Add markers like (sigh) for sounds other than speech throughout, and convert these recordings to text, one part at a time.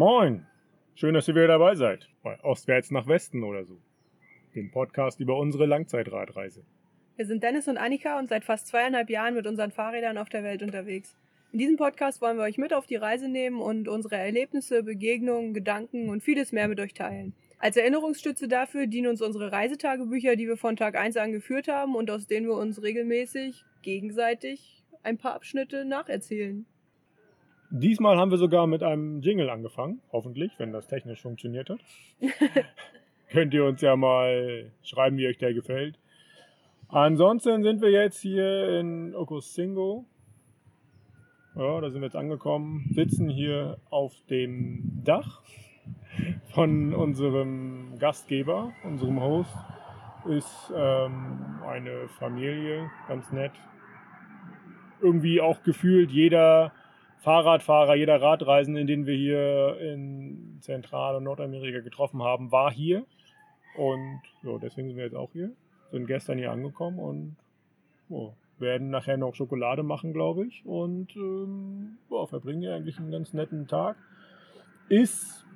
Moin! Schön, dass ihr wieder dabei seid. Bei Ostwärts nach Westen oder so. Dem Podcast über unsere Langzeitradreise. Wir sind Dennis und Annika und seit fast zweieinhalb Jahren mit unseren Fahrrädern auf der Welt unterwegs. In diesem Podcast wollen wir euch mit auf die Reise nehmen und unsere Erlebnisse, Begegnungen, Gedanken und vieles mehr mit euch teilen. Als Erinnerungsstütze dafür dienen uns unsere Reisetagebücher, die wir von Tag 1 an geführt haben und aus denen wir uns regelmäßig gegenseitig ein paar Abschnitte nacherzählen. Diesmal haben wir sogar mit einem Jingle angefangen, hoffentlich, wenn das technisch funktioniert hat. (laughs) Könnt ihr uns ja mal schreiben, wie euch der gefällt. Ansonsten sind wir jetzt hier in Okosingo. Ja, da sind wir jetzt angekommen, sitzen hier auf dem Dach von unserem Gastgeber, unserem Host. Ist ähm, eine Familie, ganz nett. Irgendwie auch gefühlt jeder Fahrradfahrer, jeder Radreisende, den wir hier in Zentral- und Nordamerika getroffen haben, war hier. Und so, deswegen sind wir jetzt auch hier. Sind gestern hier angekommen und oh, werden nachher noch Schokolade machen, glaube ich. Und ähm, oh, verbringen hier eigentlich einen ganz netten Tag. Ist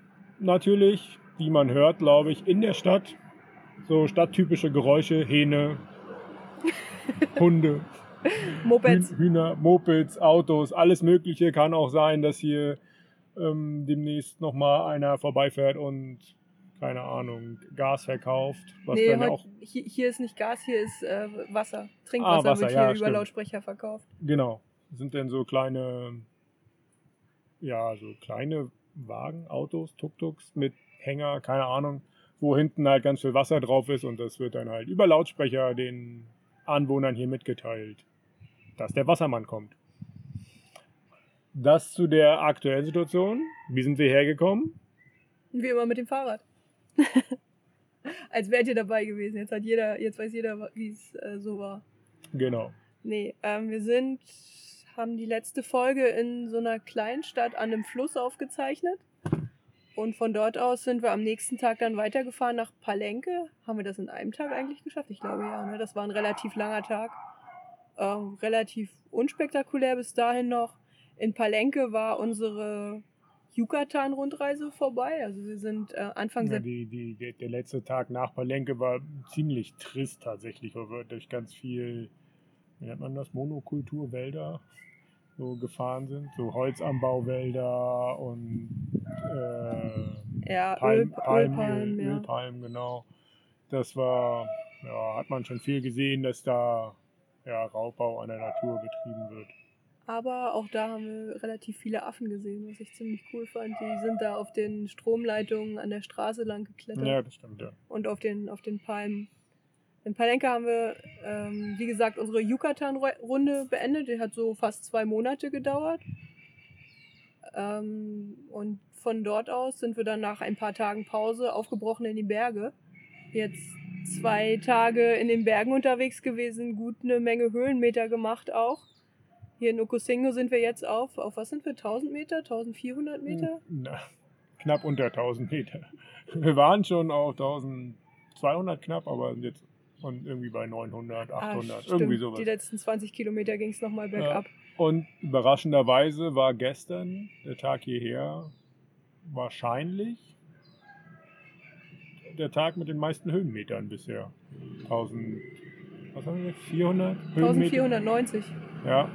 natürlich, wie man hört, glaube ich, in der Stadt so stadttypische Geräusche, Hähne, (laughs) Hunde. (laughs) Mopeds. Hühner, Mopeds, Autos, alles Mögliche. Kann auch sein, dass hier ähm, demnächst nochmal einer vorbeifährt und, keine Ahnung, Gas verkauft. Was nee, heute, auch hier, hier, ist nicht Gas, hier ist äh, Wasser. Trinkwasser ah, Wasser, wird hier ja, über stimmt. Lautsprecher verkauft. Genau. Sind denn so kleine, ja, so kleine Wagen, Autos, Tuk-Tuks mit Hänger, keine Ahnung, wo hinten halt ganz viel Wasser drauf ist und das wird dann halt über Lautsprecher den Anwohnern hier mitgeteilt dass der Wassermann kommt. Das zu der aktuellen Situation. Wie sind wir hergekommen? Wie immer mit dem Fahrrad. (laughs) Als wärt ihr dabei gewesen. Jetzt hat jeder, jetzt weiß jeder, wie es äh, so war. Genau. Nee, ähm, wir sind, haben die letzte Folge in so einer Kleinstadt an einem Fluss aufgezeichnet. Und von dort aus sind wir am nächsten Tag dann weitergefahren nach Palenque. Haben wir das in einem Tag eigentlich geschafft? Ich glaube ja. Ne? Das war ein relativ langer Tag ähm, relativ unspektakulär bis dahin noch. In Palenque war unsere Yucatan-Rundreise vorbei. Also wir sind äh, Anfang ja, die, die, der, der letzte Tag nach Palenque war ziemlich trist tatsächlich, weil wir durch ganz viel, wie nennt man das, Monokulturwälder so gefahren sind, so Holzanbauwälder und äh, ja, Palm, Öl, Palm, Ölpalmen, Öl, ja. Ölpalmen, genau. Das war, ja, hat man schon viel gesehen, dass da ja, Raubbau an der Natur betrieben wird. Aber auch da haben wir relativ viele Affen gesehen, was ich ziemlich cool fand. Die sind da auf den Stromleitungen an der Straße lang geklettert. Ja, das stimmt, ja. Und auf den, auf den Palmen. In Palenka haben wir, ähm, wie gesagt, unsere Yucatan-Runde beendet. Die hat so fast zwei Monate gedauert. Ähm, und von dort aus sind wir dann nach ein paar Tagen Pause aufgebrochen in die Berge. Jetzt zwei Tage in den Bergen unterwegs gewesen, gut eine Menge Höhenmeter gemacht auch. Hier in Okosingo sind wir jetzt auf, auf was sind wir, 1000 Meter, 1400 Meter? Na, knapp unter 1000 Meter. Wir waren schon auf 1200 knapp, aber sind jetzt und irgendwie bei 900, 800, ah, irgendwie sowas. Die letzten 20 Kilometer ging es nochmal bergab. Ja. Und überraschenderweise war gestern, der Tag hierher, wahrscheinlich der Tag mit den meisten Höhenmetern bisher. 1000, was haben wir jetzt? 400? 1490. Ja,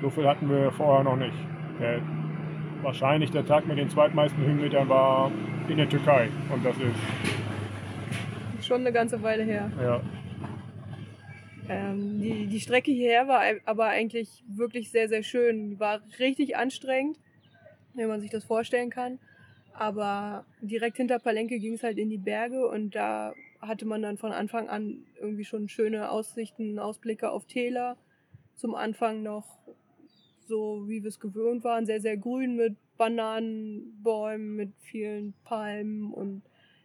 so viel hatten wir vorher noch nicht. Der, wahrscheinlich der Tag mit den zweitmeisten Höhenmetern war in der Türkei. Und das ist. Schon eine ganze Weile her. Ja. Ähm, die, die Strecke hierher war aber eigentlich wirklich sehr, sehr schön. Die war richtig anstrengend, wenn man sich das vorstellen kann. Aber direkt hinter Palenque ging es halt in die Berge und da hatte man dann von Anfang an irgendwie schon schöne Aussichten, Ausblicke auf Täler. Zum Anfang noch so, wie wir es gewöhnt waren, sehr, sehr grün mit Bananenbäumen, mit vielen Palmen und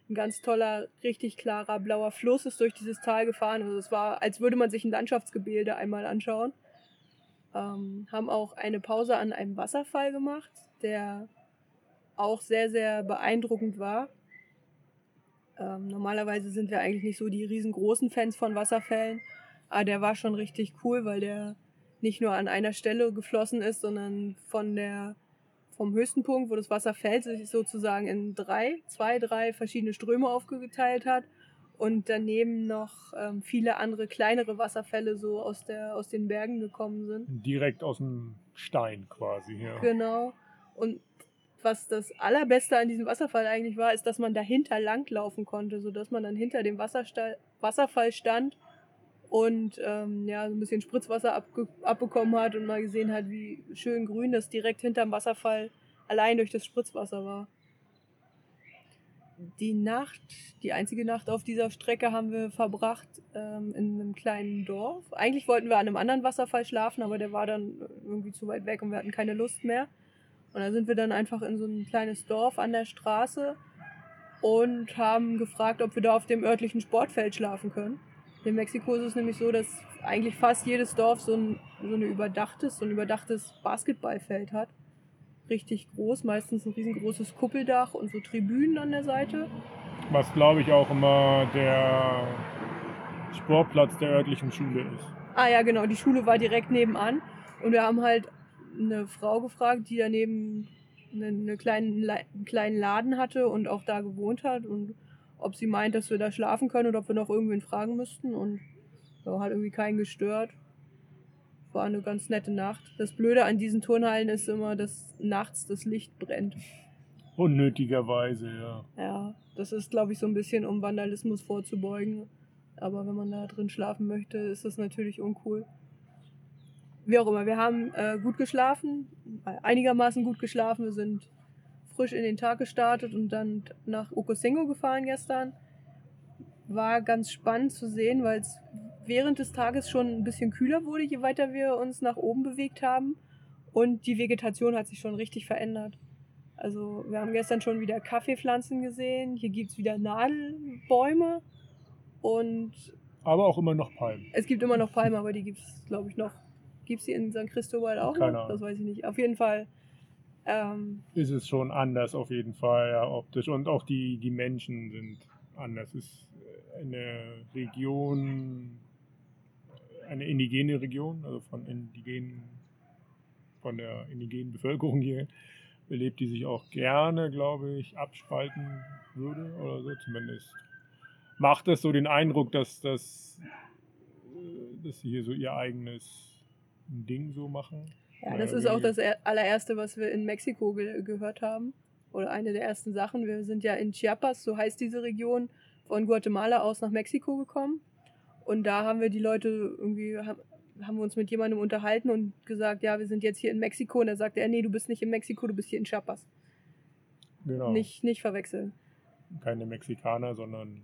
ein ganz toller, richtig klarer blauer Fluss ist durch dieses Tal gefahren. Also es war, als würde man sich ein Landschaftsgebilde einmal anschauen. Ähm, haben auch eine Pause an einem Wasserfall gemacht, der auch sehr, sehr beeindruckend war. Ähm, normalerweise sind wir eigentlich nicht so die riesengroßen Fans von Wasserfällen, aber der war schon richtig cool, weil der nicht nur an einer Stelle geflossen ist, sondern von der vom höchsten Punkt, wo das Wasser fällt, sich sozusagen in drei, zwei, drei verschiedene Ströme aufgeteilt hat und daneben noch ähm, viele andere kleinere Wasserfälle so aus, der, aus den Bergen gekommen sind. Direkt aus dem Stein quasi, ja. Genau. Und was das Allerbeste an diesem Wasserfall eigentlich war, ist, dass man dahinter langlaufen konnte, sodass man dann hinter dem Wassersta Wasserfall stand und ähm, ja, so ein bisschen Spritzwasser abge abbekommen hat und mal gesehen hat, wie schön grün das direkt hinterm Wasserfall allein durch das Spritzwasser war. Die Nacht, die einzige Nacht auf dieser Strecke haben wir verbracht ähm, in einem kleinen Dorf. Eigentlich wollten wir an einem anderen Wasserfall schlafen, aber der war dann irgendwie zu weit weg und wir hatten keine Lust mehr. Und da sind wir dann einfach in so ein kleines Dorf an der Straße und haben gefragt, ob wir da auf dem örtlichen Sportfeld schlafen können. In Mexiko ist es nämlich so, dass eigentlich fast jedes Dorf so ein, so eine überdachtes, so ein überdachtes Basketballfeld hat. Richtig groß, meistens ein riesengroßes Kuppeldach und so Tribünen an der Seite. Was glaube ich auch immer der Sportplatz der örtlichen Schule ist. Ah ja, genau, die Schule war direkt nebenan und wir haben halt eine Frau gefragt, die daneben einen, eine kleinen, einen kleinen Laden hatte und auch da gewohnt hat und ob sie meint, dass wir da schlafen können oder ob wir noch irgendwen fragen müssten und ja, hat irgendwie keinen gestört. War eine ganz nette Nacht. Das Blöde an diesen Turnhallen ist immer, dass nachts das Licht brennt. Unnötigerweise, ja. Ja, das ist, glaube ich, so ein bisschen, um Vandalismus vorzubeugen. Aber wenn man da drin schlafen möchte, ist das natürlich uncool wie auch immer, wir haben äh, gut geschlafen, einigermaßen gut geschlafen. Wir sind frisch in den Tag gestartet und dann nach Okosingo gefahren gestern. War ganz spannend zu sehen, weil es während des Tages schon ein bisschen kühler wurde, je weiter wir uns nach oben bewegt haben. Und die Vegetation hat sich schon richtig verändert. Also wir haben gestern schon wieder Kaffeepflanzen gesehen. Hier gibt es wieder Nadelbäume. Und aber auch immer noch Palmen. Es gibt immer noch Palmen, aber die gibt es, glaube ich, noch Gibt es die in St. Cristobal auch Keine noch? Das weiß ich nicht. Auf jeden Fall. Ähm, Ist es schon anders auf jeden Fall, ja, optisch. Und auch die, die Menschen sind anders. Es ist eine Region, eine indigene Region, also von indigenen, von der indigenen Bevölkerung hier belebt, die sich auch gerne, glaube ich, abspalten würde oder so zumindest. Macht es so den Eindruck, dass, dass, äh, dass sie hier so ihr eigenes Ding so machen. ja, das ist auch das er- allererste, was wir in Mexiko ge gehört haben. Oder eine der ersten Sachen. Wir sind ja in Chiapas, so heißt diese Region, von Guatemala aus nach Mexiko gekommen. Und da haben wir die Leute irgendwie, haben, wir uns mit jemandem unterhalten und gesagt, ja, wir sind jetzt hier in Mexiko. Und da sagte er, nee, du bist nicht in Mexiko, du bist hier in Chiapas. Genau. Nicht, nicht verwechseln. Keine Mexikaner, sondern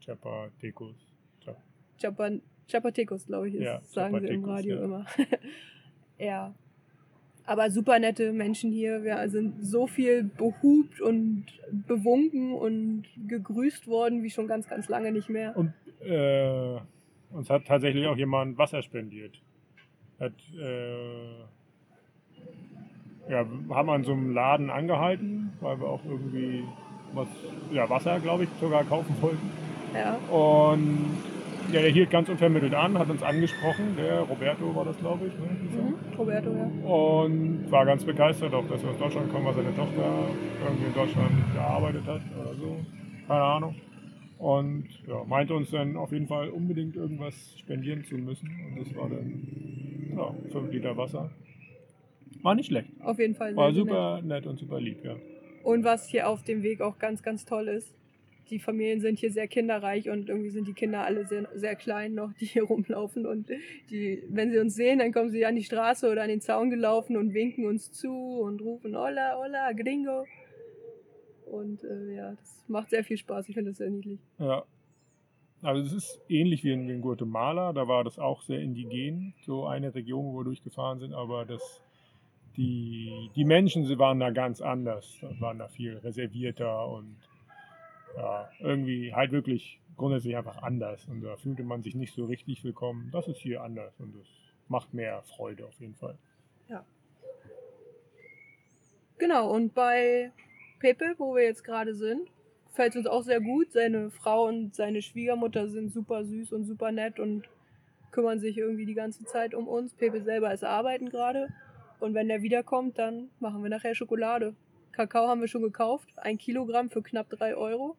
Chapatecos. Cha- Chapa, Chapatecos, glaube ich, ist, Ja, sagen sie im Radio ja. immer. (laughs) ja. Aber super nette Menschen hier. Wir sind so viel behupt und bewunken und gegrüßt worden wie schon ganz, ganz lange nicht mehr. Und äh, uns hat tatsächlich auch jemand Wasser spendiert. Hat, äh, ja, wir haben an so einem Laden angehalten, weil wir auch irgendwie was, ja, Wasser, glaube ich, sogar kaufen wollten. Ja, Und ja, der hielt ganz unvermittelt an, hat uns angesprochen. Der Roberto war das, glaube ich. Ne? mhm. Roberto, ja. Und war ganz begeistert, auch dass wir aus Deutschland kommen, weil seine Tochter irgendwie in Deutschland gearbeitet hat oder so. Keine Ahnung. Und ja, meinte uns dann auf jeden Fall unbedingt irgendwas spendieren zu müssen. Und das war dann ja, 5 Liter Wasser. War nicht schlecht. Auf jeden Fall. War sehr nett. super nett und super lieb, ja. Und was hier auf dem Weg auch ganz, ganz toll ist, die Familien sind hier sehr kinderreich und irgendwie sind die Kinder alle sehr, sehr klein noch, die hier rumlaufen. Und die, wenn sie uns sehen, dann kommen sie an die Straße oder an den Zaun gelaufen und winken uns zu und rufen Hola, hola, gringo. Und äh, ja, das macht sehr viel Spaß. Ich finde das sehr niedlich. Ja. Also es ist ähnlich wie in, in Guatemala, da war das auch sehr indigen, so eine Region, wo wir durchgefahren sind, aber das, die, die Menschen sie waren da ganz anders, waren da viel reservierter und ja, irgendwie halt wirklich grundsätzlich einfach anders und da fühlte man sich nicht so richtig willkommen. Das ist hier anders und das macht mehr Freude auf jeden Fall. Genau, und bei Pepe, wo wir jetzt gerade sind, fällt es uns auch sehr gut. Seine Frau und seine Schwiegermutter sind super süß und super nett und kümmern sich irgendwie die ganze Zeit um uns. Pepe selber ist arbeiten gerade. Und wenn der wiederkommt, dann machen wir nachher Schokolade. Kakao haben wir schon gekauft. Ein Kilogramm für knapp drei Euro.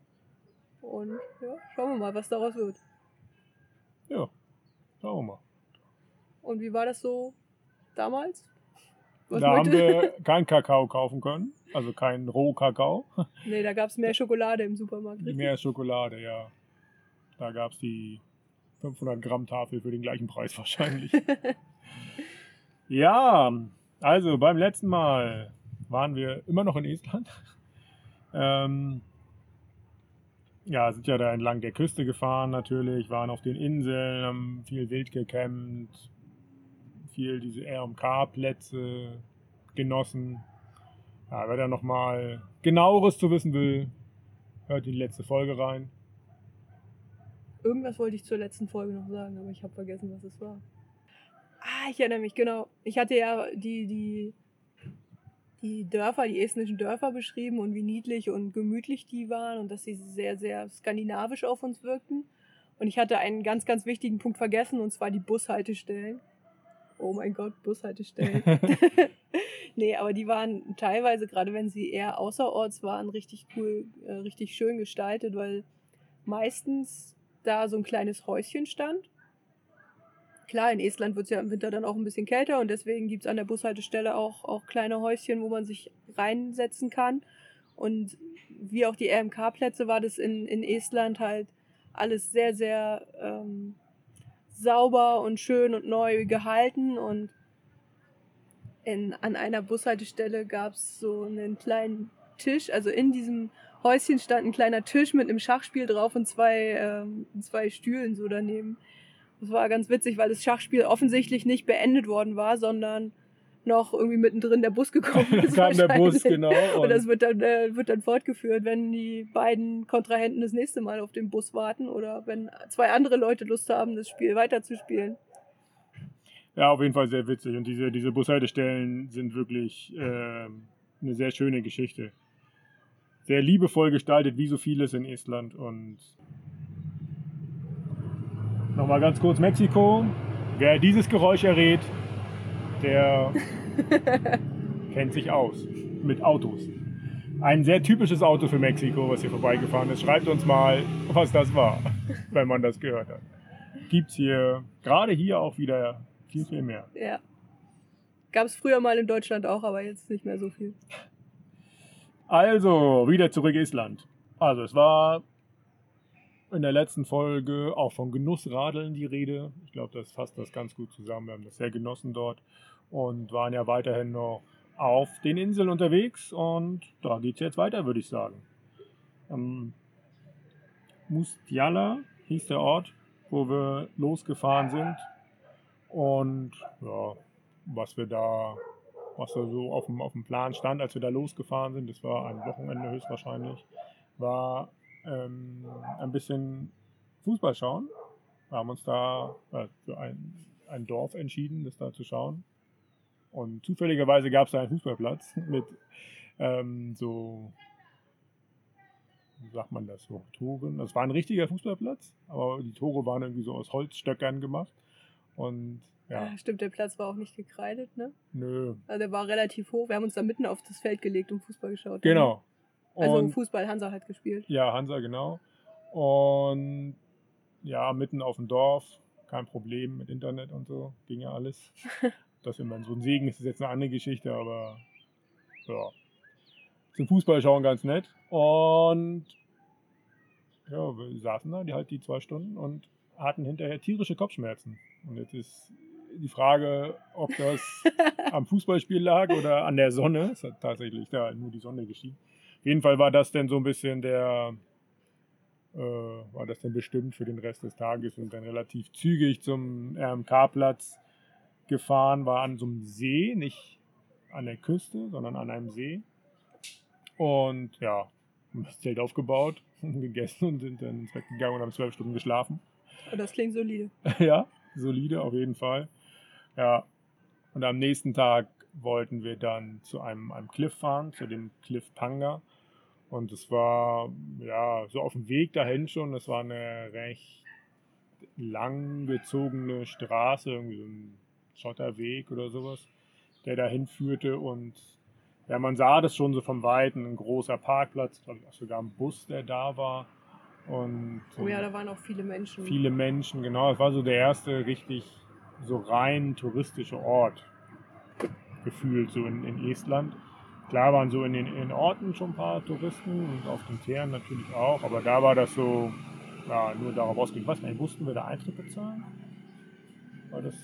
Und ja, schauen wir mal, was daraus wird. Ja, schauen wir mal. Und wie war das so damals? Was da haben wollte- wir (laughs) keinen Kakao kaufen können, also keinen Rohkakao. (laughs) Nee, da gab es mehr Schokolade im Supermarkt. richtig? Mehr Schokolade, ja. Da gab es die 500 Gramm Tafel für den gleichen Preis (laughs) wahrscheinlich. ja, also beim letzten Mal waren wir immer noch in Estland. Ähm, ja, sind ja da entlang der Küste gefahren natürlich, waren auf den Inseln, haben viel wild gecampt, viel diese RMK-Plätze genossen. Ja, wer da nochmal genaueres zu wissen will, hört in die letzte Folge rein. Irgendwas wollte ich zur letzten Folge noch sagen, aber ich habe vergessen, was es war. Ah, ich erinnere mich, genau. Ich hatte ja die, die, die Dörfer, die estnischen Dörfer beschrieben und wie niedlich und gemütlich die waren und dass sie sehr, sehr skandinavisch auf uns wirkten. Und ich hatte einen ganz, ganz wichtigen Punkt vergessen und zwar die Bushaltestellen. Oh mein Gott, Bushaltestellen. (laughs) (laughs) nee, aber die waren teilweise, gerade wenn sie eher außerorts waren, richtig cool, äh, richtig schön gestaltet, weil meistens da so ein kleines Häuschen stand. Klar, in Estland wird es ja im Winter dann auch ein bisschen kälter und deswegen gibt es an der Bushaltestelle auch, auch kleine Häuschen, wo man sich reinsetzen kann. Und wie auch die RMK-Plätze war das in, in Estland halt alles sehr, sehr ähm, sauber und schön und neu gehalten. Und in, an einer Bushaltestelle gab es so einen kleinen Tisch, also in diesem Häuschen stand ein kleiner Tisch mit einem Schachspiel drauf und zwei, ähm, zwei Stühlen so daneben. Das war ganz witzig, weil das Schachspiel offensichtlich nicht beendet worden war, sondern noch irgendwie mittendrin der Bus gekommen (laughs) ist. kam der Bus, genau. (laughs) Und das wird dann, äh, wird dann fortgeführt, wenn die beiden Kontrahenten das nächste Mal auf den Bus warten oder wenn zwei andere Leute Lust haben, das Spiel weiterzuspielen. Ja, auf jeden Fall sehr witzig. Und diese, diese Bushaltestellen sind wirklich ähm, eine sehr schöne Geschichte. Sehr liebevoll gestaltet, wie so vieles in Estland. Und nochmal ganz kurz Mexiko. Wer dieses Geräusch errät, der (laughs) kennt sich aus mit Autos. Ein sehr typisches Auto für Mexiko, was hier vorbeigefahren ist. Schreibt uns mal, was das war, (laughs) wenn man das gehört hat. Gibt's hier, gerade hier auch wieder viel, viel mehr. Ja. Gab es früher mal in Deutschland auch, aber jetzt nicht mehr so viel. Also, wieder zurück Island. Also, es war in der letzten Folge auch von Genussradeln die Rede. Ich glaube, das fasst das ganz gut zusammen. Wir haben das sehr genossen dort und waren ja weiterhin noch auf den Inseln unterwegs und da geht es jetzt weiter, würde ich sagen. Ähm, Mustjala hieß der Ort, wo wir losgefahren sind und ja, was wir da was da so auf dem, auf dem Plan stand, als wir da losgefahren sind, das war ein Wochenende höchstwahrscheinlich, war ähm, ein bisschen Fußball schauen. Wir haben uns da äh, für ein, ein Dorf entschieden, das da zu schauen. Und zufälligerweise gab es da einen Fußballplatz (laughs) mit ähm, so, wie sagt man das, so Toren. Das war ein richtiger Fußballplatz, aber die Tore waren irgendwie so aus Holzstöckern gemacht. Und ja, Ah, Stimmt, der Platz war auch nicht gekreidet, ne? nö, Also der war relativ hoch. Wir haben uns da mitten auf das Feld gelegt und Fußball geschaut. genau. Also Und- Fußball, Hansa hat gespielt. Ja, Hansa, genau. Und ja, mitten auf dem Dorf, kein Problem mit Internet und so, ging ja alles. (laughs) Das immer so ein Segen ist, ist jetzt eine andere Geschichte, aber ja. Zum Fußball schauen ganz nett. Und ja, wir saßen da, die halt die zwei Stunden und hatten hinterher tierische Kopfschmerzen. Und jetzt ist die Frage, ob das (laughs) am Fußballspiel lag oder an der Sonne. Es hat tatsächlich da nur die Sonne geschienen. Jeden Fall war das denn so ein bisschen der, äh, war das denn bestimmt für den Rest des Tages und dann relativ zügig zum RMK-Platz gefahren, war an so einem See, nicht an der Küste, sondern an einem See. Und ja, haben das Zelt aufgebaut, (laughs) gegessen und sind dann ins Bett gegangen und haben zwölf Stunden geschlafen. Und das klingt solide. (laughs) ja, solide auf jeden Fall. Ja, und am nächsten Tag wollten wir dann zu einem, einem Cliff fahren, zu dem Cliff Panga. Und es war ja so auf dem Weg dahin schon. Es war eine recht lang gezogene Straße, irgendwie so ein Schotterweg oder sowas. der dahin führte und ja, man sah das schon so vom Weiten, ein großer Parkplatz, glaube ich auch sogar ein Bus, der da war. Und Oh ja, da waren auch viele Menschen. viele Menschen, genau. Es war so der erste richtig so rein touristische Ort gefühlt, so in, in Estland. Klar waren so in den in Orten schon ein paar Touristen und auf den Fähren natürlich auch, aber da war das so, ja, nur darauf ausgelegt. Was, nicht, mussten wir da Eintritt bezahlen? War das,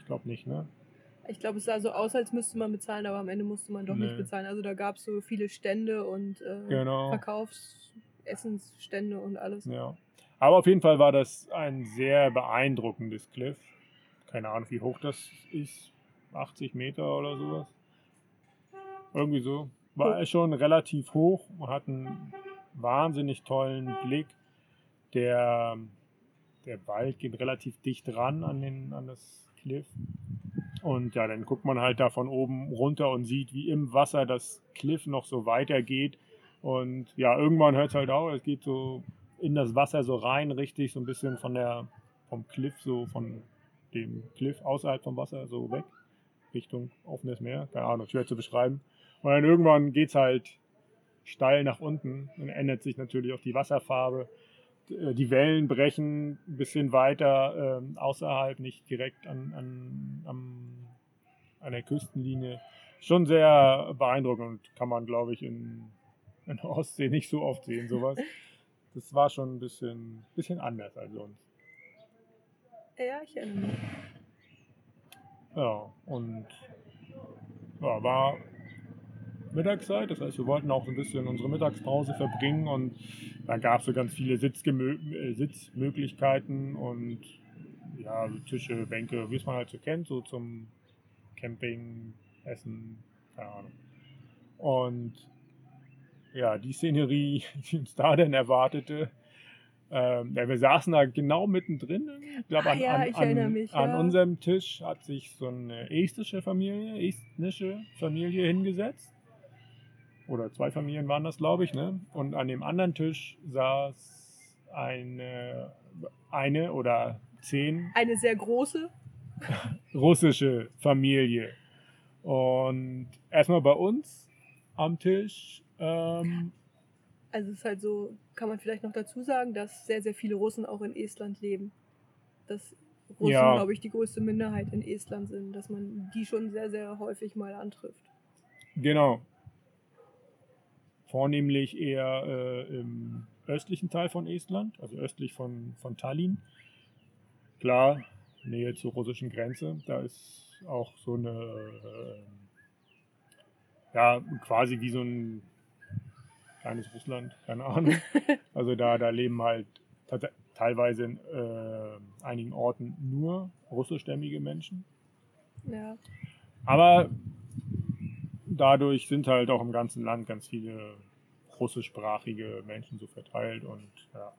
ich glaube nicht, ne? Ich glaube, es sah so aus, als müsste man bezahlen, aber am Ende musste man doch Nee. nicht bezahlen. Also da gab es so viele Stände und äh, Genau. Verkaufs-, Essensstände und alles. Ja. Aber auf jeden Fall war das ein sehr beeindruckendes Cliff. Keine Ahnung, wie hoch das ist. 80 Meter oder sowas. Irgendwie so. War Hoch. schon relativ hoch. Hat einen wahnsinnig tollen Blick. Der, der Wald geht relativ dicht ran an, den, an das Cliff. Und ja, dann guckt man halt da von oben runter und sieht, wie im Wasser das Cliff noch so weitergeht. Und ja, irgendwann hört es halt auf. Es geht so in das Wasser so rein, richtig, so ein bisschen von der, vom Cliff, so von dem Cliff außerhalb vom Wasser so weg, Richtung offenes Meer. Keine Ahnung, schwer zu beschreiben. Und dann irgendwann geht es halt steil nach unten und ändert sich natürlich auch die Wasserfarbe. D- Die Wellen brechen ein bisschen weiter ähm, außerhalb, nicht direkt an, an, am, an der Küstenlinie. Schon sehr beeindruckend und kann man, glaube ich, in, in der Ostsee nicht so oft sehen, sowas. Das war schon ein bisschen, bisschen anders als sonst. Ja, ich erinnere mich. Ja, und ja, war Mittagszeit, das heißt, wir wollten auch so ein bisschen unsere Mittagspause verbringen und dann gab es so ganz viele Sitzgemö äh, Sitzmöglichkeiten und ja, so Tische, Bänke, wie es man halt so kennt, so zum Camping, Essen, keine Ahnung. Und ja, die Szenerie, (laughs) die uns da denn erwartete, ähm, ja, wir saßen da genau mittendrin. Ich glaube, Ah an, ja, an, ich erinnere an, mich, an ja. unserem Tisch hat sich so eine estische Familie, estnische Familie hingesetzt. Oder zwei Familien waren das, glaube ich. Ne? Und an dem anderen Tisch saß eine, eine oder zehn Eine sehr große. russische Familie. Und erstmal bei uns am Tisch. Ähm, Also es ist halt so, kann man vielleicht noch dazu sagen, dass sehr, sehr viele Russen auch in Estland leben. Dass Russen, Ja. glaube ich, die größte Minderheit in Estland sind, dass man die schon sehr, sehr häufig mal antrifft. Genau. Vornehmlich eher äh, im östlichen Teil von Estland, also östlich von, von Tallinn. Klar, Nähe zur russischen Grenze. Da ist auch so eine, äh, ja, quasi wie so ein kleines Russland, keine Ahnung. (laughs) Also da, da leben halt teilweise in äh, einigen Orten nur russischstämmige Menschen. Ja. Aber dadurch sind halt auch im ganzen Land ganz viele russischsprachige Menschen so verteilt und ja.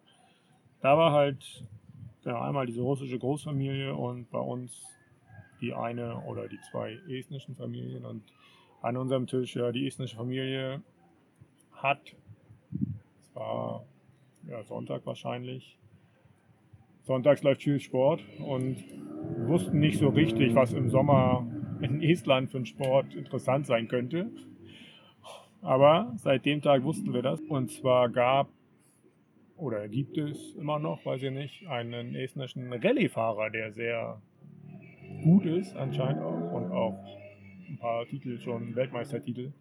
Da war halt genau, einmal diese russische Großfamilie und bei uns die eine oder die zwei estnischen Familien und an unserem Tisch ja die estnische Familie hat, es war ja, Sonntag wahrscheinlich, sonntags läuft viel Sport und wussten nicht so richtig, was im Sommer in Estland für einen Sport interessant sein könnte. Aber seit dem Tag wussten wir das. Und zwar gab oder gibt es immer noch, weiß ich nicht, einen estnischen Rallye-Fahrer, der sehr gut ist anscheinend auch und auch ein paar Titel schon, Weltmeistertitel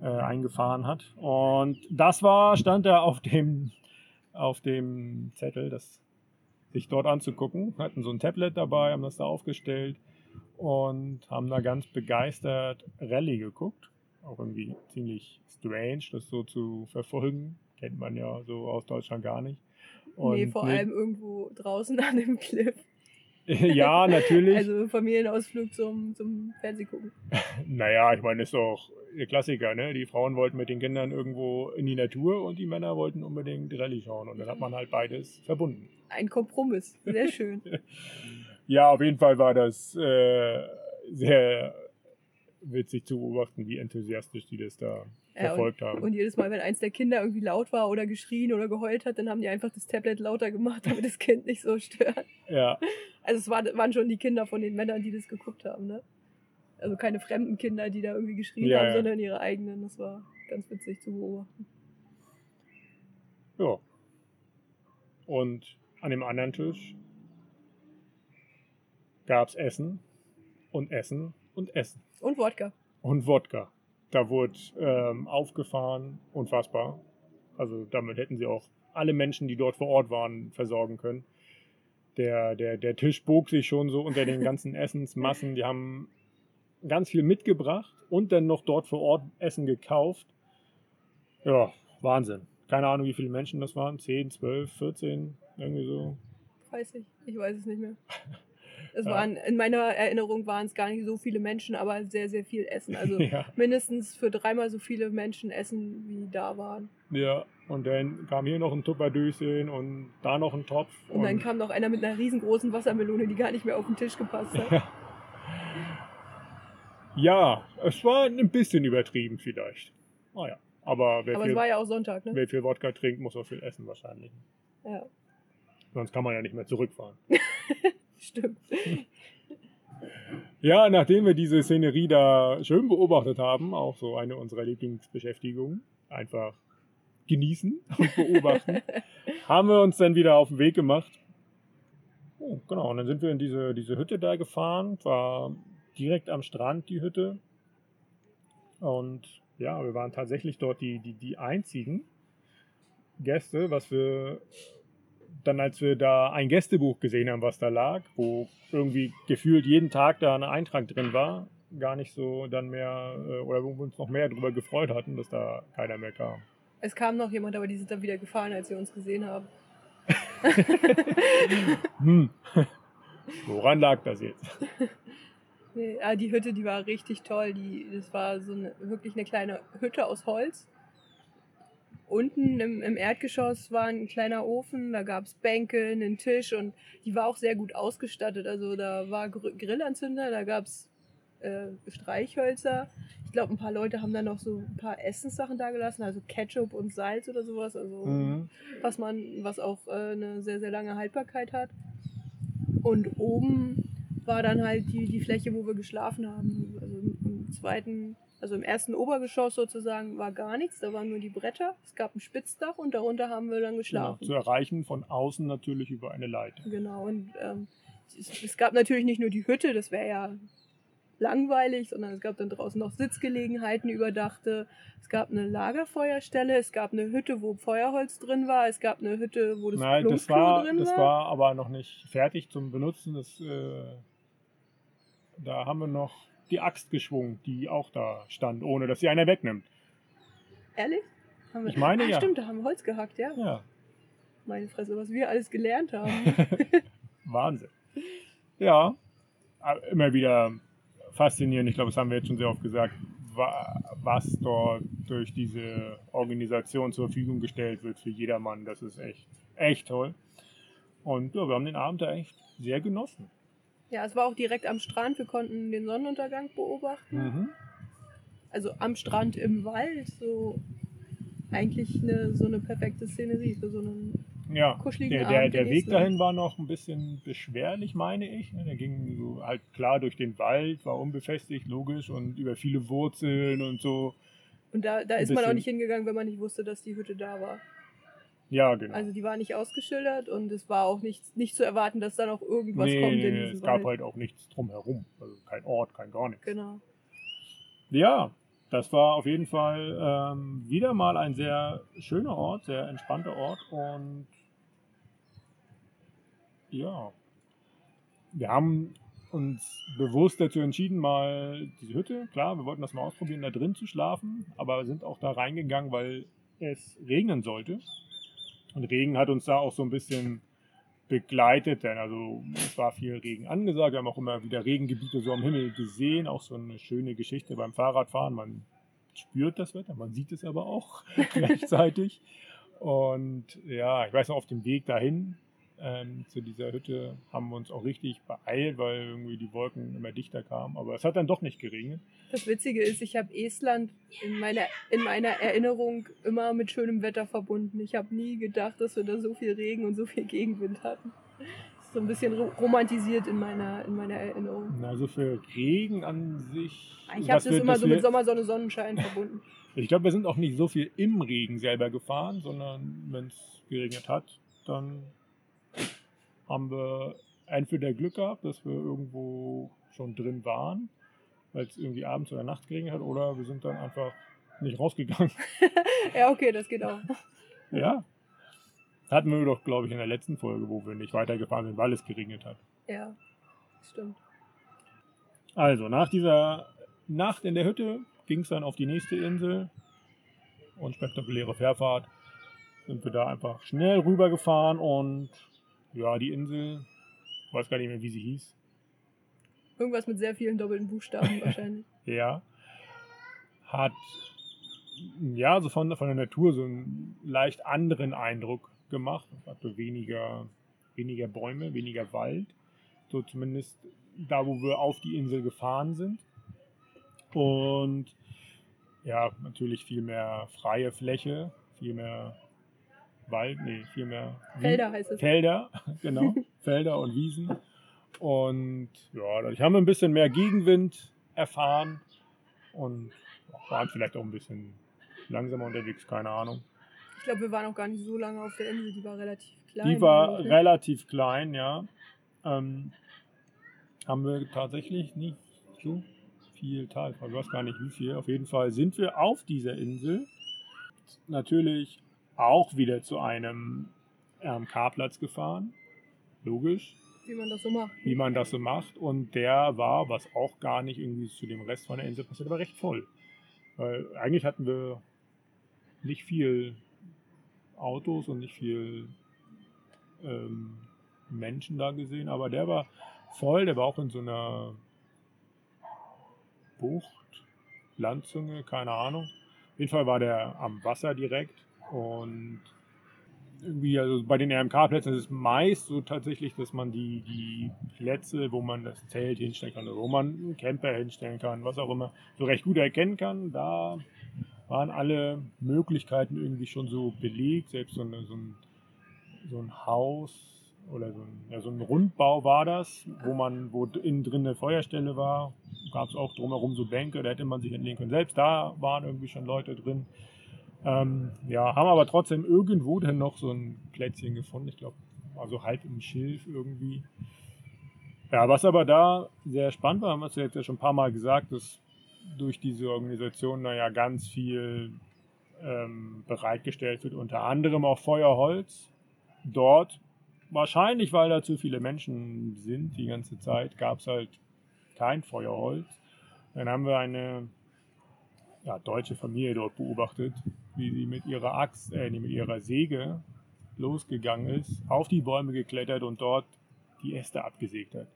äh, eingefahren hat. Und das war, stand da auf dem, auf dem Zettel, das sich dort anzugucken. Hatten so ein Tablet dabei, haben das da aufgestellt und haben da ganz begeistert Rallye geguckt. Auch irgendwie ziemlich strange, das so zu verfolgen. Kennt man ja so aus Deutschland gar nicht. nee, vor allem irgendwo draußen an dem Cliff. (laughs) ja, natürlich. Also Familienausflug zum, zum Fernsehgucken. (laughs) Naja, ich meine, das ist doch der Klassiker, ne? Die Frauen wollten mit den Kindern irgendwo in die Natur und die Männer wollten unbedingt Rallye schauen. Und dann hat man halt beides verbunden. Ein Kompromiss. Sehr schön. (laughs) Ja, auf jeden Fall war das äh, sehr witzig zu beobachten, wie enthusiastisch die das da Ja, verfolgt haben. Und jedes Mal, wenn eins der Kinder irgendwie laut war oder geschrien oder geheult hat, dann haben die einfach das Tablet lauter gemacht, (laughs) damit das Kind nicht so stört. ja, Also es war, waren schon die Kinder von den Männern, die das geguckt haben, ne? Also keine fremden Kinder, die da irgendwie geschrien Ja, haben, ja. sondern ihre eigenen. Das war ganz witzig zu beobachten. Ja. Und an dem anderen Tisch gab es Essen und Essen und Essen. Und Wodka. Und Wodka. Da wurde ähm, aufgefahren, unfassbar. Also damit hätten sie auch alle Menschen, die dort vor Ort waren, versorgen können. Der, der, der Tisch bog sich schon so unter den ganzen (laughs) Essensmassen. Die haben ganz viel mitgebracht und dann noch dort vor Ort Essen gekauft. Ja, Wahnsinn. Keine Ahnung, wie viele Menschen das waren. 10, 12, 14, irgendwie so. Weiß ich. Ich weiß es nicht mehr. (laughs) Es waren, in meiner Erinnerung waren es gar nicht so viele Menschen, aber sehr, sehr viel Essen. Also (laughs) Ja. mindestens für dreimal so viele Menschen essen, wie da waren. ja. Und dann kam hier noch ein Tupperdöschen und da noch ein Topf. Und dann kam noch einer mit einer riesengroßen Wassermelone, die gar nicht mehr auf den Tisch gepasst hat. Ja. ja, es war ein bisschen übertrieben vielleicht. Naja, aber wer, Aber viel, es war ja auch Sonntag, ne? wer viel Wodka trinkt, muss auch viel essen wahrscheinlich. Ja, Sonst kann man ja nicht mehr zurückfahren. (laughs) stimmt. Ja, nachdem wir diese Szenerie da schön beobachtet haben, auch so eine unserer Lieblingsbeschäftigungen, einfach genießen und beobachten, (laughs) haben wir uns dann wieder auf den Weg gemacht. Oh, genau, und dann sind wir in diese, diese Hütte da gefahren, war direkt am Strand die Hütte. Und ja, wir waren tatsächlich dort die, die, die einzigen Gäste, was wir dann, als wir da ein Gästebuch gesehen haben, was da lag, wo irgendwie gefühlt jeden Tag da ein Eintrag drin war, gar nicht so dann mehr, äh, oder wo wir uns noch mehr darüber gefreut hatten, dass da keiner mehr kam. Es kam noch jemand, aber die sind dann wieder gefahren, als sie uns gesehen haben. (laughs) Hm. Woran lag das jetzt? Nee, ah, die Hütte, die war richtig toll. Die, das war so eine, wirklich eine kleine Hütte aus Holz. Unten im, im Erdgeschoss war ein kleiner Ofen, da gab es Bänke, einen Tisch und die war auch sehr gut ausgestattet. Also da war Gr Grillanzünder, da gab es äh, Streichhölzer. Ich glaube, ein paar Leute haben da noch so ein paar Essenssachen da gelassen, also Ketchup und Salz oder sowas. Also Mhm. was man, was auch äh, eine sehr, sehr lange Haltbarkeit hat. Und oben war dann halt die, die Fläche, wo wir geschlafen haben. Also im zweiten, also im ersten Obergeschoss sozusagen war gar nichts, da waren nur die Bretter. Es gab ein Spitzdach und darunter haben wir dann Genau, geschlafen. zu erreichen von außen natürlich über eine Leiter. Genau, und ähm, es, es gab natürlich nicht nur die Hütte, das wäre ja langweilig, sondern es gab dann draußen noch Sitzgelegenheiten überdachte. Es gab eine Lagerfeuerstelle, es gab eine Hütte, wo Feuerholz drin war, es gab eine Hütte, wo das Nein, das war, drin das war. war aber noch nicht fertig zum Benutzen. Das, äh, da haben wir noch die Axt geschwungen, die auch da stand, ohne dass sie einer wegnimmt. Ehrlich? Haben wir- Ich meine, ah, ja. Stimmt, da haben wir Holz gehackt, ja. Ja, Meine Fresse, was wir alles gelernt haben. (laughs) Wahnsinn. Ja, immer wieder faszinierend. Ich glaube, das haben wir jetzt schon sehr oft gesagt, wa- was dort durch diese Organisation zur Verfügung gestellt wird für jedermann. Das ist echt, echt toll. Und ja, wir haben den Abend da echt sehr genossen. Ja, es war auch direkt am Strand. Wir konnten den Sonnenuntergang beobachten. Mhm. Also am Strand im Wald. So eigentlich eine, so eine perfekte Szenerie für so einen Ja, kuscheligen der, der, der Weg dahin war noch ein bisschen beschwerlich, meine ich. Der ging so halt klar durch den Wald, war unbefestigt, logisch und über viele Wurzeln und so. Und da, da ist man auch nicht hingegangen, wenn man nicht wusste, dass die Hütte da war. Ja, genau. Also die war nicht ausgeschildert und es war auch nicht, nicht zu erwarten, dass da noch irgendwas nee, kommt in diesem es gab Wald. halt auch nichts drumherum. Also kein Ort, kein gar nichts. Genau. Ja, das war auf jeden Fall ähm, wieder mal ein sehr schöner Ort, sehr entspannter Ort und ja, wir haben uns bewusst dazu entschieden, mal diese Hütte, klar, wir wollten das mal ausprobieren, da drin zu schlafen, aber sind auch da reingegangen, weil es regnen sollte. Und Regen hat uns da auch so ein bisschen begleitet, denn also es war viel Regen angesagt. Wir haben auch immer wieder Regengebiete so am Himmel gesehen, auch so eine schöne Geschichte beim Fahrradfahren. Man spürt das Wetter, man sieht es aber auch (laughs) rechtzeitig. Und ja, ich weiß noch, auf dem Weg dahin ähm, zu dieser Hütte haben wir uns auch richtig beeilt, weil irgendwie die Wolken immer dichter kamen. Aber es hat dann doch nicht geregnet. Das Witzige ist, ich habe Estland in meiner, in meiner Erinnerung immer mit schönem Wetter verbunden. Ich habe nie gedacht, dass wir da so viel Regen und so viel Gegenwind hatten. so ein bisschen ro- romantisiert in meiner, in meiner Erinnerung. Na, so für Regen an sich. Ich habe das immer so mit wir- Sommer, Sonne, Sonnenschein verbunden. Ich glaube, wir sind auch nicht so viel im Regen selber gefahren, sondern wenn es geregnet hat, dann haben wir entweder Glück gehabt, dass wir irgendwo schon drin waren, weil es irgendwie abends oder nachts geregnet hat, oder wir sind dann einfach nicht rausgegangen. (laughs) ja, okay, das geht auch. ja. Hatten wir doch, glaube ich, in der letzten Folge, wo wir nicht weitergefahren sind, weil es geregnet hat. Ja, stimmt. Also, nach dieser Nacht in der Hütte ging es dann auf die nächste Insel und spektakuläre Fährfahrt. Sind wir da einfach schnell rübergefahren und ja, die Insel, weiß gar nicht mehr, wie sie hieß. Irgendwas mit sehr vielen doppelten Buchstaben (laughs) wahrscheinlich. Ja, hat ja so von, von der Natur so einen leicht anderen Eindruck gemacht. Hatte weniger, weniger Bäume, weniger Wald. So zumindest da, wo wir auf die Insel gefahren sind. Und ja, natürlich viel mehr freie Fläche, viel mehr Wald, nee, viel mehr Wie- Felder heißt es. Felder, (laughs) genau, Felder und Wiesen. Und ja, dadurch haben wir ein bisschen mehr Gegenwind erfahren und waren vielleicht auch ein bisschen langsamer unterwegs, keine Ahnung. Ich glaube, wir waren auch gar nicht so lange auf der Insel, die war relativ klein. Die war eigentlich. relativ klein, ja. Ähm, haben wir tatsächlich nicht so viel Teil. Ich weiß gar nicht wie viel. Auf jeden Fall sind wir auf dieser Insel natürlich auch wieder zu einem RMK-Platz gefahren. Logisch, wie man das so macht. wie man das so macht. Und der war, was auch gar nicht irgendwie zu dem Rest von der Insel passiert, aber recht voll. Weil eigentlich hatten wir nicht viel Autos und nicht viel ähm, Menschen da gesehen, aber der war voll, der war auch in so einer Bucht, Landzunge, keine Ahnung. Auf jeden Fall war der am Wasser direkt und irgendwie, also bei den RMK-Plätzen ist es meist so tatsächlich, dass man die, die Plätze, wo man das Zelt hinstellen kann, oder wo man einen Camper hinstellen kann, was auch immer, so recht gut erkennen kann. Da waren alle Möglichkeiten irgendwie schon so belegt, selbst so, eine, so, ein, so ein Haus oder so ein, ja, so ein Rundbau war das, wo man, wo innen drin eine Feuerstelle war, gab es auch drumherum so Bänke, da hätte man sich hinlegen können. Selbst da waren irgendwie schon Leute drin. Ähm, ja, haben aber trotzdem irgendwo dann noch so ein Plätzchen gefunden. Ich glaube, also halb im Schilf irgendwie. Ja, was aber da sehr spannend war, haben wir jetzt ja schon ein paar Mal gesagt, dass durch diese Organisation da ja ganz viel ähm, bereitgestellt wird, unter anderem auch Feuerholz. Dort, wahrscheinlich weil da zu viele Menschen sind die ganze Zeit, gab es halt kein Feuerholz. Dann haben wir eine ja, deutsche Familie dort beobachtet, wie sie mit ihrer Axt, äh, mit ihrer Säge losgegangen ist, auf die Bäume geklettert und dort die Äste abgesägt hat.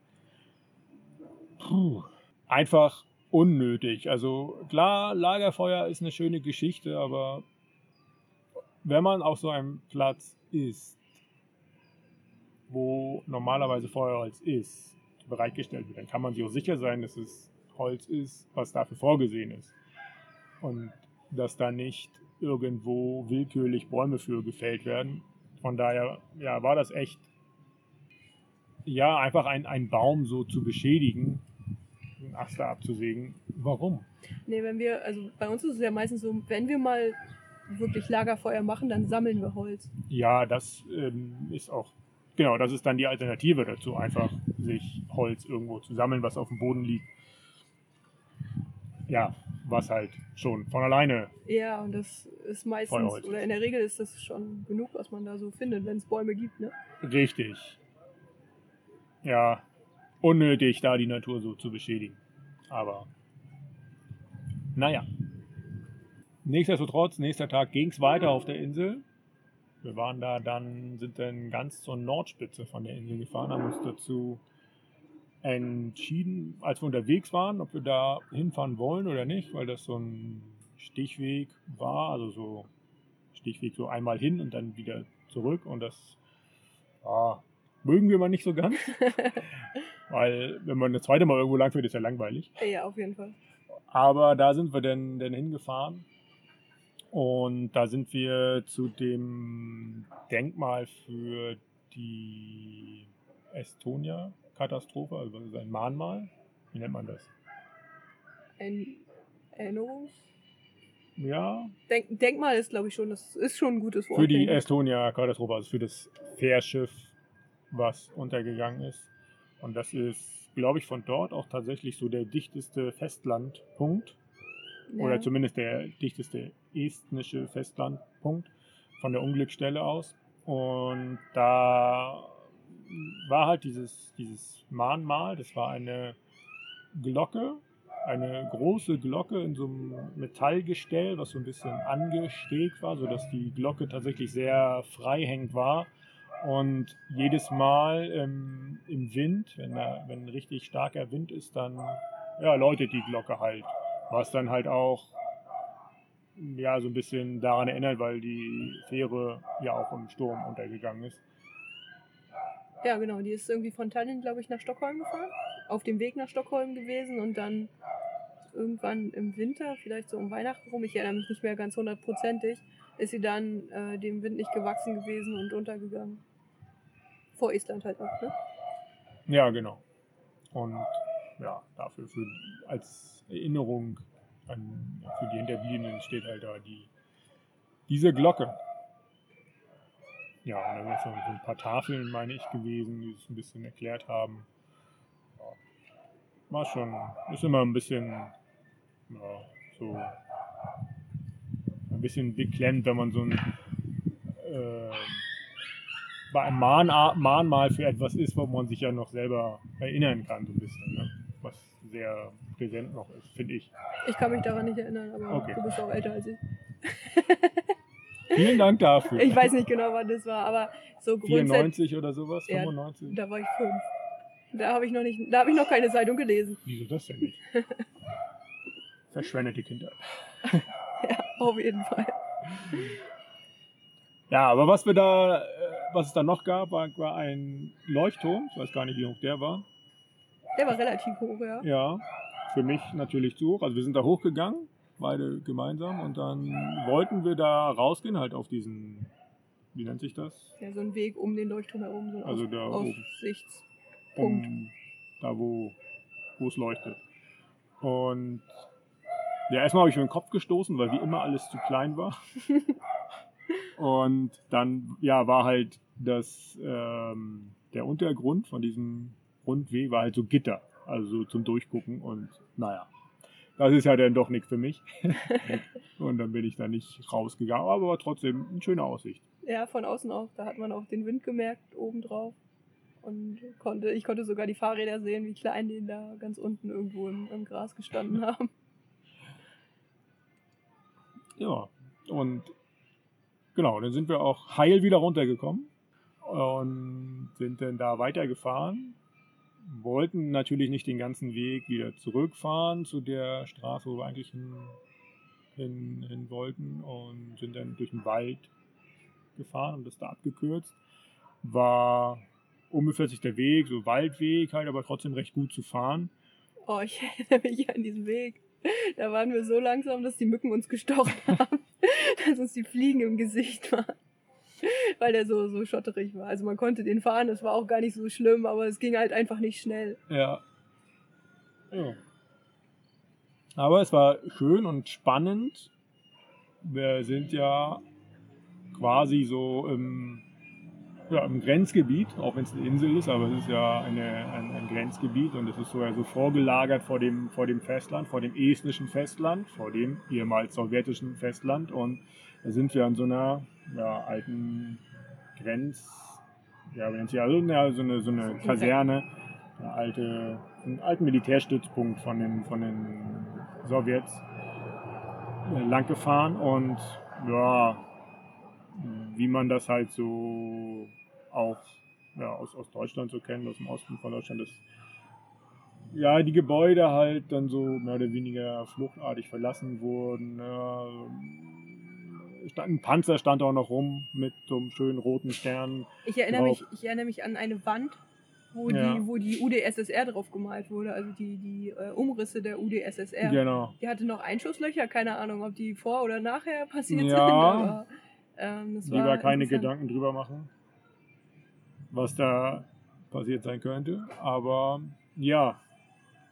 Puh. Einfach unnötig. Also klar, Lagerfeuer ist eine schöne Geschichte, aber wenn man auf so einem Platz ist, wo normalerweise Feuerholz ist, bereitgestellt wird, dann kann man sich auch sicher sein, dass es Holz ist, was dafür vorgesehen ist. Und dass da nicht irgendwo willkürlich Bäume für gefällt werden. Von daher ja, war das echt, ja, einfach ein, ein Baum so zu beschädigen, einen Ast da abzusägen. Warum? Nee, wenn wir, also bei uns ist es ja meistens so, wenn wir mal wirklich Lagerfeuer machen, dann sammeln wir Holz. Ja, das ähm, ist auch, genau, das ist dann die Alternative dazu, einfach sich Holz irgendwo zu sammeln, was auf dem Boden liegt. Ja, was halt schon von alleine, Ja, und das ist meistens, oder in der Regel ist das schon genug, was man da so findet, wenn es Bäume gibt, ne? richtig, ja, unnötig, da die Natur so zu beschädigen. Aber, naja. Nichtsdestotrotz, nächster Tag ging es weiter auf der Insel. Wir waren da dann, sind dann ganz zur Nordspitze von der Insel gefahren, haben uns dazu entschieden, als wir unterwegs waren, ob wir da hinfahren wollen oder nicht, weil das so ein Stichweg war, also so Stichweg so einmal hin und dann wieder zurück und das ja, mögen wir mal nicht so ganz, (laughs) weil wenn man das zweite Mal irgendwo lang fährt, ist ja langweilig. Ja, auf jeden Fall. Aber da sind wir dann, dann hingefahren. Und da sind wir zu dem Denkmal für die Estonia-Katastrophe, also das ist ein Mahnmal. Wie nennt man das? Ein Erinnerungs... Ja, Denk, Denkmal ist, glaube ich, schon, das ist schon ein gutes Wort. für die. Estonia-Katastrophe, also für das Fährschiff, was untergegangen ist. Und das ist, glaube ich, von dort auch tatsächlich so der dichteste Festlandpunkt. Ja. oder zumindest der dichteste estnische Festlandpunkt von der Unglücksstelle aus. Und da war halt dieses, dieses Mahnmal, das war eine Glocke, eine große Glocke in so einem Metallgestell, was so ein bisschen angestegt war, sodass die Glocke tatsächlich sehr freihängend war. Und jedes Mal ähm, im Wind, wenn, da, wenn richtig starker Wind ist, dann ja, läutet die Glocke halt. Was dann halt auch ja, so ein bisschen daran erinnert, weil die Fähre ja auch im Sturm untergegangen ist. Ja, genau. Die ist irgendwie von Tallinn, glaube ich, nach Stockholm gefahren. Auf dem Weg nach Stockholm gewesen und dann irgendwann im Winter, vielleicht so um Weihnachten rum, ich erinnere mich nicht mehr ganz hundertprozentig, ist sie dann äh, dem Wind nicht gewachsen gewesen und untergegangen. Vor Estland halt auch, ne? Ja, genau. Und ja, dafür für, als Erinnerung an, für die Hinterbliebenen steht halt da die, diese Glocke. Ja, und da sind so ein paar Tafeln, meine ich, gewesen, die es ein bisschen erklärt haben. Ja, war schon, ist immer ein bisschen, ja, so, ein bisschen beklemmt, wenn man so ein, äh, bei einem Mahn Mahnmal für etwas ist, wo man sich ja noch selber erinnern kann, so ein bisschen, ne? was sehr präsent noch ist, finde ich. Ich kann mich daran nicht erinnern, aber Okay. du bist auch älter als ich. (laughs) Vielen Dank dafür. Ich weiß nicht genau, wann das war, aber so grundsätzlich, 94 oder sowas, Ja. 95? da war ich fünf. Da habe ich noch nicht, da habe ich noch keine Zeitung gelesen. Wieso das denn nicht? (laughs) Verschwendete Kindheit. Ja, auf jeden Fall. Ja, aber was wir da, äh, was es da noch gab, war, war ein Leuchtturm. Ich weiß gar nicht, wie hoch der war. Der war relativ hoch, ja. Ja, für mich natürlich zu hoch. Also wir sind da hochgegangen, beide gemeinsam, und dann wollten wir da rausgehen, halt auf diesen, wie nennt sich das? Ja, so ein Weg um den Leuchtturm herum, so ein Also da. Aussichtspunkt. um da wo, wo es leuchtet. Und ja, erstmal habe ich mir den Kopf gestoßen, weil wie immer alles zu klein war. (laughs) Und dann ja, war halt das, ähm, der Untergrund von diesem Rundweg war halt so Gitter, also so zum Durchgucken und naja, das ist ja dann doch nichts für mich. (laughs) und dann bin ich da nicht rausgegangen, aber war trotzdem eine schöne Aussicht. Ja, von außen auch. Da hat man auch den Wind gemerkt, obendrauf. Und konnte, ich konnte sogar die Fahrräder sehen, wie klein die da ganz unten irgendwo im, im Gras gestanden (laughs) haben. Ja, und genau, dann sind wir auch heil wieder runtergekommen und sind dann da weitergefahren. Wollten natürlich nicht den ganzen Weg wieder zurückfahren zu der Straße, wo wir eigentlich hin, hin, hin wollten und sind dann durch den Wald gefahren und das da abgekürzt. War unbefestigt der Weg, so Waldweg halt, aber trotzdem recht gut zu fahren. Oh, ich (laughs) erinnere mich an diesen Weg. Da waren wir so langsam, dass die Mücken uns gestochen (laughs) haben, dass uns die Fliegen im Gesicht waren. Weil der so, so schotterig war. Also man konnte den fahren, das war auch gar nicht so schlimm, aber es ging halt einfach nicht schnell. Ja. ja. Aber es war schön und spannend. Wir sind ja quasi so im, ja, im Grenzgebiet, auch wenn es eine Insel ist, aber es ist ja eine, ein, ein Grenzgebiet und es ist so, ja so vorgelagert vor dem, vor dem Festland, vor dem estnischen Festland, vor dem ehemals sowjetischen Festland und da sind wir an so einer ja, alten Grenz, ja, nennt also ja, so eine, so eine Kaserne, eine alte, einen alten Militärstützpunkt von den, von den Sowjets äh, lang gefahren und ja, wie man das halt so auch ja, aus, aus Deutschland so kennt, aus dem Osten von Deutschland, ist ja, die Gebäude halt dann so mehr oder weniger fluchtartig verlassen wurden. Ja, ein Panzer stand auch noch rum mit so einem schönen roten Stern. Ich erinnere, Drauf. mich, ich erinnere mich an eine Wand, wo, Ja. die, wo die UdSSR drauf gemalt wurde, also die, die äh, Umrisse der UdSSR. Genau. Die hatte noch Einschusslöcher, keine Ahnung, ob die vor oder nachher passiert Ja. sind. Aber, ähm, das war Lieber keine interessant. Gedanken drüber machen, was da passiert sein könnte. Aber ja,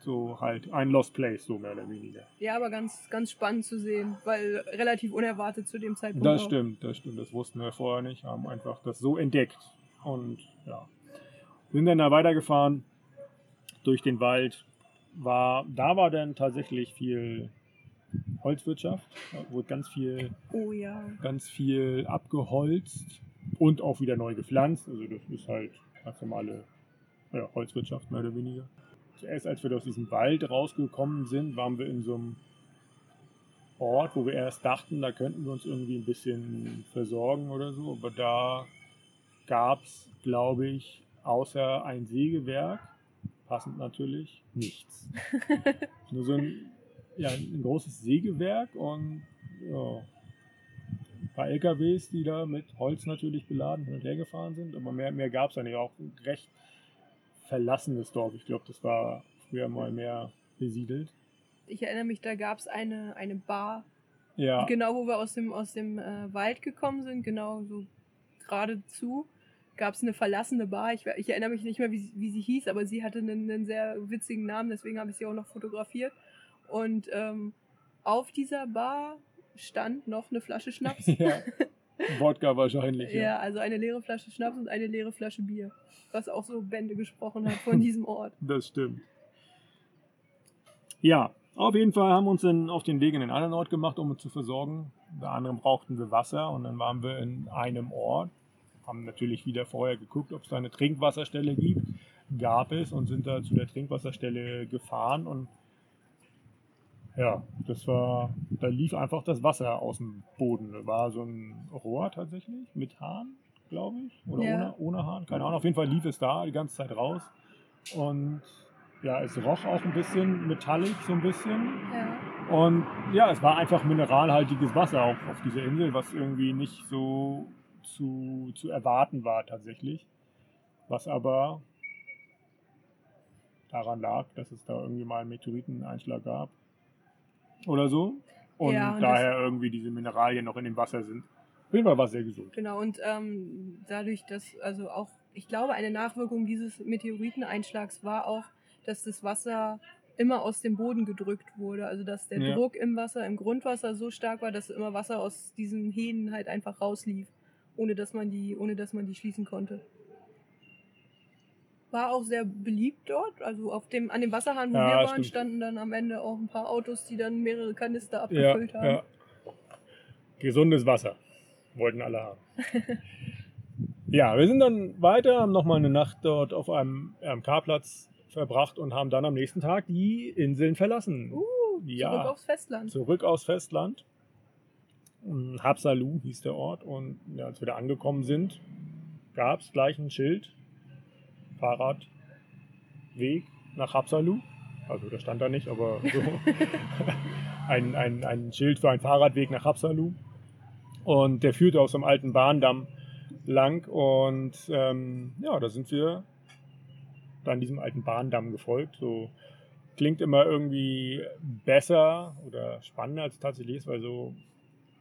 so halt ein Lost Place, so mehr oder weniger. Ja, aber ganz, ganz spannend zu sehen, weil relativ unerwartet zu dem Zeitpunkt. Das auch. stimmt, das stimmt. Das wussten wir vorher nicht, haben einfach das so entdeckt. Und ja, sind dann da weitergefahren durch den Wald. War, da war dann tatsächlich viel Holzwirtschaft. Da wurde ganz viel, Oh ja. ganz viel abgeholzt und auch wieder neu gepflanzt. Also das ist halt ganz normale ja, Holzwirtschaft, mehr oder weniger. Zuerst, als wir aus diesem Wald rausgekommen sind, waren wir in so einem Ort, wo wir erst dachten, da könnten wir uns irgendwie ein bisschen versorgen oder so. Aber da gab es, glaube ich, außer ein Sägewerk, passend natürlich, nichts. (laughs) Nur so ein, ja, ein großes Sägewerk und ja, ein paar LKWs, die da mit Holz natürlich beladen hin und her gefahren sind. Aber mehr, mehr gab es da nicht. Auch recht verlassenes Dorf. Ich glaube, das war früher mal mehr besiedelt. Ich erinnere mich, da gab es eine, eine Bar, Ja, genau wo wir aus dem, aus dem äh, Wald gekommen sind, genau so geradezu, gab es eine verlassene Bar. Ich, ich erinnere mich nicht mehr, wie, sie- wie sie hieß, aber sie hatte einen, einen sehr witzigen Namen, deswegen habe ich sie auch noch fotografiert. Und ähm, auf dieser Bar stand noch eine Flasche Schnaps. (laughs) ja. (laughs) Wodka wahrscheinlich. Ja, also eine leere Flasche Schnaps und eine leere Flasche Bier. Was auch so Bände gesprochen hat von (laughs) diesem Ort. Das stimmt. Ja, auf jeden Fall haben wir uns dann auf den Weg in den anderen Ort gemacht, um uns zu versorgen. Unter anderem brauchten wir Wasser und dann waren wir in einem Ort, haben natürlich wieder vorher geguckt, ob es da eine Trinkwasserstelle gibt. Gab es und sind da zu der Trinkwasserstelle gefahren und ja, das war, da lief einfach das Wasser aus dem Boden. Da war so ein Rohr tatsächlich mit Hahn, glaube ich. Oder Ja. ohne, ohne Hahn, keine Ahnung. Auf jeden Fall lief es da die ganze Zeit raus. Und ja, es roch auch ein bisschen metallic, so ein bisschen. Ja. Und ja, es war einfach mineralhaltiges Wasser auf, auf dieser Insel, was irgendwie nicht so zu, zu erwarten war tatsächlich. Was aber daran lag, dass es da irgendwie mal einen Meteoriteneinschlag gab. Oder so. Und Ja, und daher irgendwie diese Mineralien noch in dem Wasser sind. Auf jeden Fall war es sehr gesund. Genau, und ähm, dadurch, dass, also auch, ich glaube, eine Nachwirkung dieses Meteoriteneinschlags war auch, dass das Wasser immer aus dem Boden gedrückt wurde. Also dass der Ja. Druck im Wasser, im Grundwasser so stark war, dass immer Wasser aus diesen Hähnen halt einfach rauslief, ohne dass man die, ohne dass man die schließen konnte. War auch sehr beliebt dort. Also auf dem, an dem Wasserhahn, wo Ja, wir waren, stimmt. standen dann am Ende auch ein paar Autos, die dann mehrere Kanister Ja, abgefüllt haben. ja. Gesundes Wasser. Wollten alle haben. (laughs) ja, wir sind dann weiter, haben nochmal eine Nacht dort auf einem RMK-Platz verbracht und haben dann am nächsten Tag die Inseln verlassen. Uh, Ja. zurück aufs Festland. Zurück aus Festland. Hapsalu hieß der Ort. Und ja, als wir da angekommen sind, gab es gleich ein Schild. Fahrradweg nach Hapsalu. Also das stand da nicht, aber so. (laughs) ein, ein, ein Schild für einen Fahrradweg nach Hapsalu. Und der führte auf so einem alten Bahndamm lang. Und ähm, ja, da sind wir dann diesem alten Bahndamm gefolgt. So klingt immer irgendwie besser oder spannender als es tatsächlich ist, weil so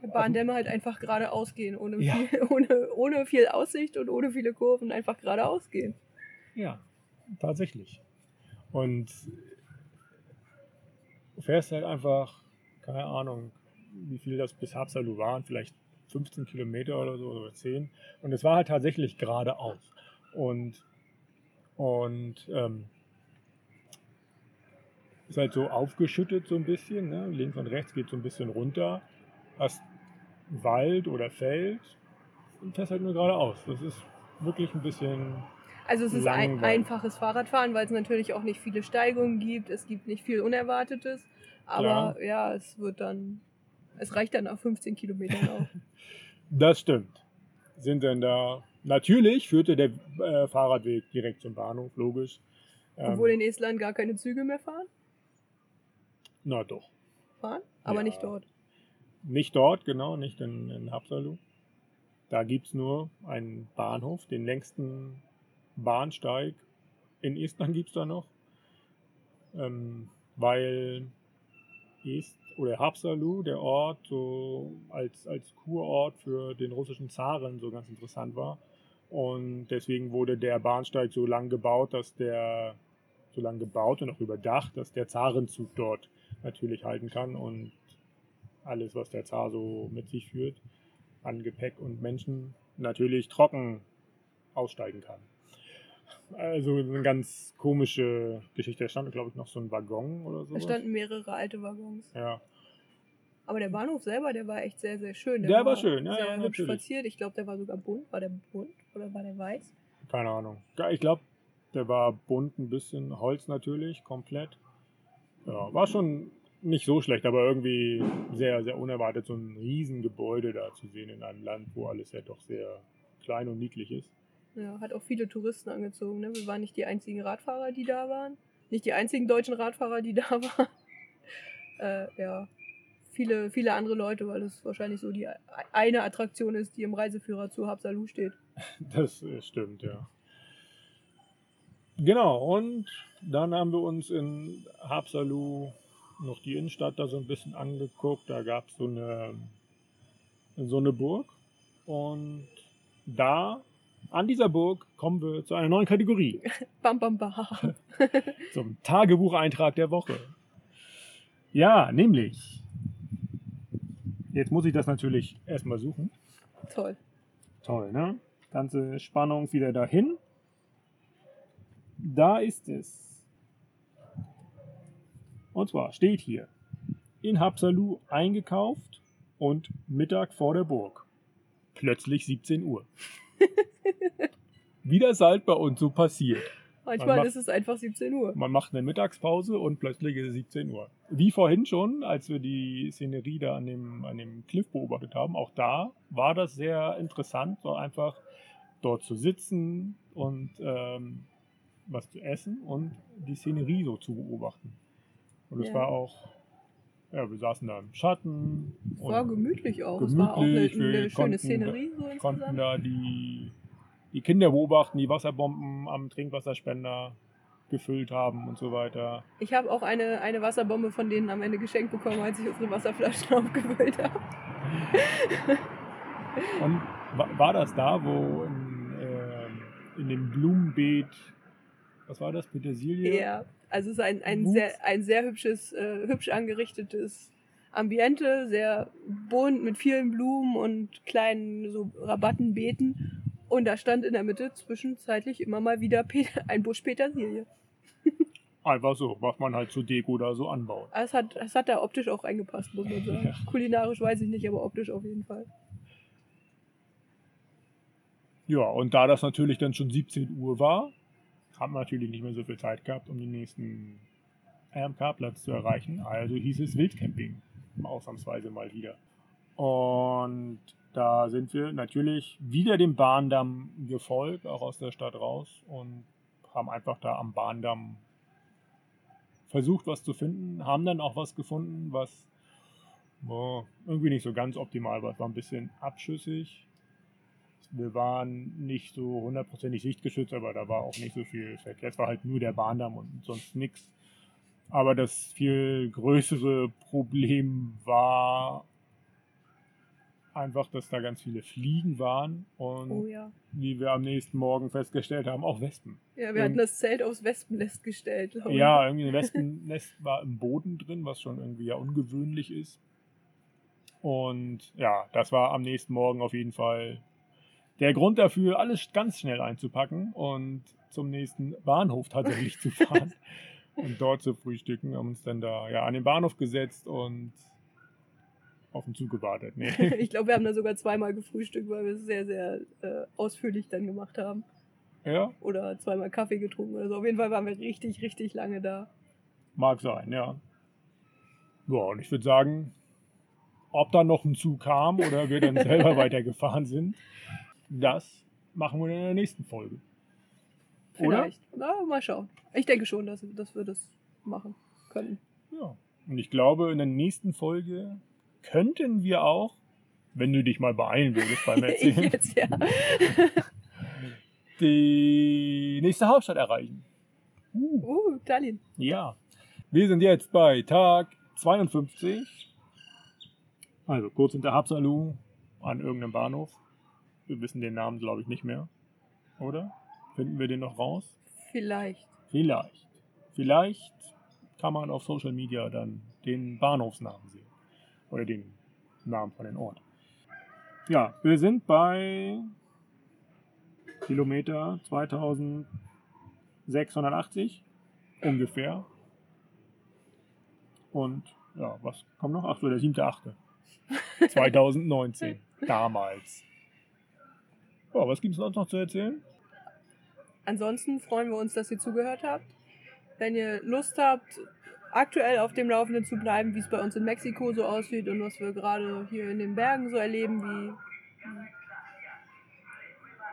Der Bahndämme halt einfach geradeaus gehen, ohne, Ja. viel, (laughs) ohne, ohne viel Aussicht und ohne viele Kurven, einfach geradeaus gehen. Ja, tatsächlich. Und du fährst halt einfach, keine Ahnung, wie viel das bis Hapsalu waren, vielleicht 15 Kilometer oder so oder 10. Und es war halt tatsächlich geradeaus. Und, und ähm, ist halt so aufgeschüttet so ein bisschen. Ne? Links und rechts geht so ein bisschen runter. Hast Wald oder Feld und fährst halt nur geradeaus. Das ist wirklich ein bisschen Also es ist ein einfaches Fahrradfahren, weil es natürlich auch nicht viele Steigungen gibt, es gibt nicht viel Unerwartetes, aber Klar. ja, es wird dann, es reicht dann nach 15 Kilometern auch. (laughs) Das stimmt. Sind denn da. Natürlich führte der äh, Fahrradweg direkt zum Bahnhof, logisch. Ähm, Obwohl in Estland gar keine Züge mehr fahren, na doch. fahren, aber Ja. nicht dort. Nicht dort, genau, nicht in, in Hapsalu. Da gibt es nur einen Bahnhof, den längsten Bahnsteig in Estland gibt es da noch. Ähm, weil Est oder Hapsalu, der Ort, so als, als Kurort für den russischen Zaren so ganz interessant war. Und deswegen wurde der Bahnsteig so lang gebaut, dass der so lang gebaut und auch überdacht, dass der Zarenzug dort natürlich halten kann und alles, was der Zar so mit sich führt, an Gepäck und Menschen natürlich trocken aussteigen kann. Also eine ganz komische Geschichte. Da stand, glaube ich, noch so ein Waggon oder so. Da standen mehrere alte Waggons. Ja, Aber der Bahnhof selber, der war echt sehr, sehr schön. Der war schön, ja, sehr ja, hübsch verziert. Ich glaube, der war sogar bunt. War der bunt oder war der weiß? keine Ahnung. Ich glaube, der war bunt, ein bisschen Holz natürlich, komplett. Ja, war schon nicht so schlecht, aber irgendwie sehr, sehr unerwartet, so ein Riesengebäude da zu sehen in einem Land, wo alles ja doch sehr klein und niedlich ist. Ja, hat auch viele Touristen angezogen. Ne? Wir waren nicht die einzigen Radfahrer, die da waren. Nicht die einzigen deutschen Radfahrer, die (laughs) da waren. äh, ja, viele, viele andere Leute, weil es wahrscheinlich so die eine Attraktion ist, die im Reiseführer zu Habsalu steht. (laughs) Das äh, stimmt, ja. Genau, und dann haben wir uns in Habsalu noch die Innenstadt da so ein bisschen angeguckt. Da gab es eine, so eine Burg. Und da, an dieser Burg, kommen wir zu einer neuen Kategorie. (laughs) Bam, bam, bam. (laughs) Zum Tagebucheintrag der Woche. Ja, nämlich. Jetzt muss ich das natürlich erstmal suchen. Toll. Toll, ne? Ganze Spannung wieder dahin. Da ist es. Und zwar steht hier: In Habsalu eingekauft und Mittag vor der Burg. Plötzlich 17 Uhr. (laughs) Wie das halt bei uns so passiert. Manchmal macht- ist es einfach 17 Uhr. Man macht eine Mittagspause und plötzlich ist es 17 Uhr. Wie vorhin schon, als wir die Szenerie da an dem, an dem Cliff beobachtet haben, auch da war das sehr interessant, so einfach dort zu sitzen und ähm, was zu essen und die Szenerie so zu beobachten. Und es Ja. war auch, ja, wir saßen da im Schatten. Es war gemütlich auch. es war auch eine, gemütlich, eine schöne konnten- Szenerie so konnten da die, die Kinder beobachten, die Wasserbomben am Trinkwasserspender gefüllt haben und so weiter. Ich habe auch eine, eine Wasserbombe von denen am Ende geschenkt bekommen, als ich unsere Wasserflaschen (laughs) aufgefüllt habe. (laughs) Und wa- war das da, wo in, ähm, in dem Blumenbeet, was war das, Petersilie? Ja, also es ist ein, ein, sehr, ein sehr hübsches, äh, hübsch angerichtetes Ambiente, sehr bunt mit vielen Blumen und kleinen so Rabattenbeeten. Und da stand in der Mitte zwischenzeitlich immer mal wieder Pe (laughs) ein Busch Petersilie. Einfach so, was man halt zur Deko da so anbaut. Aber Es hat, es hat da optisch auch reingepasst, muss man sagen. Ja. Kulinarisch weiß ich nicht, aber optisch auf jeden Fall. Ja, und da das natürlich dann schon 17 Uhr war, haben natürlich nicht mehr so viel Zeit gehabt, um den nächsten RMK-Platz zu erreichen. Also hieß es Wildcamping, ausnahmsweise mal wieder. Und da sind wir natürlich wieder dem Bahndamm gefolgt, auch aus der Stadt raus und haben einfach da am Bahndamm versucht, was zu finden, haben dann auch was gefunden, was boah, irgendwie nicht so ganz optimal war. Es war ein bisschen abschüssig. Wir waren nicht so hundertprozentig sichtgeschützt, aber da war auch nicht so viel Verkehr. Es war halt nur der Bahndamm und sonst nichts. Aber das viel größere Problem war einfach, dass da ganz viele Fliegen waren und Oh ja. wie wir am nächsten Morgen festgestellt haben, auch Wespen. Ja, wir hatten das Zelt aufs Wespennest gestellt. Ja, irgendwie ein Wespennest war im Boden drin, was schon irgendwie ja ungewöhnlich ist. Und ja, das war am nächsten Morgen auf jeden Fall der Grund dafür, alles ganz schnell einzupacken und zum nächsten Bahnhof tatsächlich zu fahren (laughs) und dort zu frühstücken. Haben uns dann da ja an den Bahnhof gesetzt und auf den Zug gewartet. Nee. (laughs) Ich glaube, wir haben da sogar zweimal gefrühstückt, weil wir es sehr, sehr äh, ausführlich dann gemacht haben. Ja, Oder zweimal Kaffee getrunken oder so. Auf jeden Fall waren wir richtig, richtig lange da. mag sein, ja. Ja, und ich würde sagen, ob da noch ein Zug kam oder wir dann selber (laughs) weitergefahren sind, das machen wir in der nächsten Folge. Oder? Vielleicht. Na, mal schauen. Ich denke schon, dass, dass wir das machen können. Ja. Und ich glaube, in der nächsten Folge könnten wir auch, wenn du dich mal beeilen würdest beim (laughs) Erzählen, jetzt, ja. (laughs) die nächste Hauptstadt erreichen. Uh, Uh, Tallinn. ja. Wir sind jetzt bei Tag 52. Also kurz hinter Hapsalu an irgendeinem Bahnhof. Wir wissen den Namen, glaube ich, nicht mehr. Oder? Finden wir den noch raus? Vielleicht. Vielleicht. Vielleicht kann man auf Social Media dann den Bahnhofsnamen sehen. Oder den Namen von dem Ort. Ja, wir sind bei Kilometer 2680 ungefähr. Und ja, was kommt noch? Ach so, der 7.8. 2019. (laughs) Damals. Ja, was gibt es sonst noch zu erzählen? Ansonsten freuen wir uns, dass ihr zugehört habt. Wenn ihr Lust habt, aktuell auf dem Laufenden zu bleiben, wie es bei uns in Mexiko so aussieht und was wir gerade hier in den Bergen so erleben, wie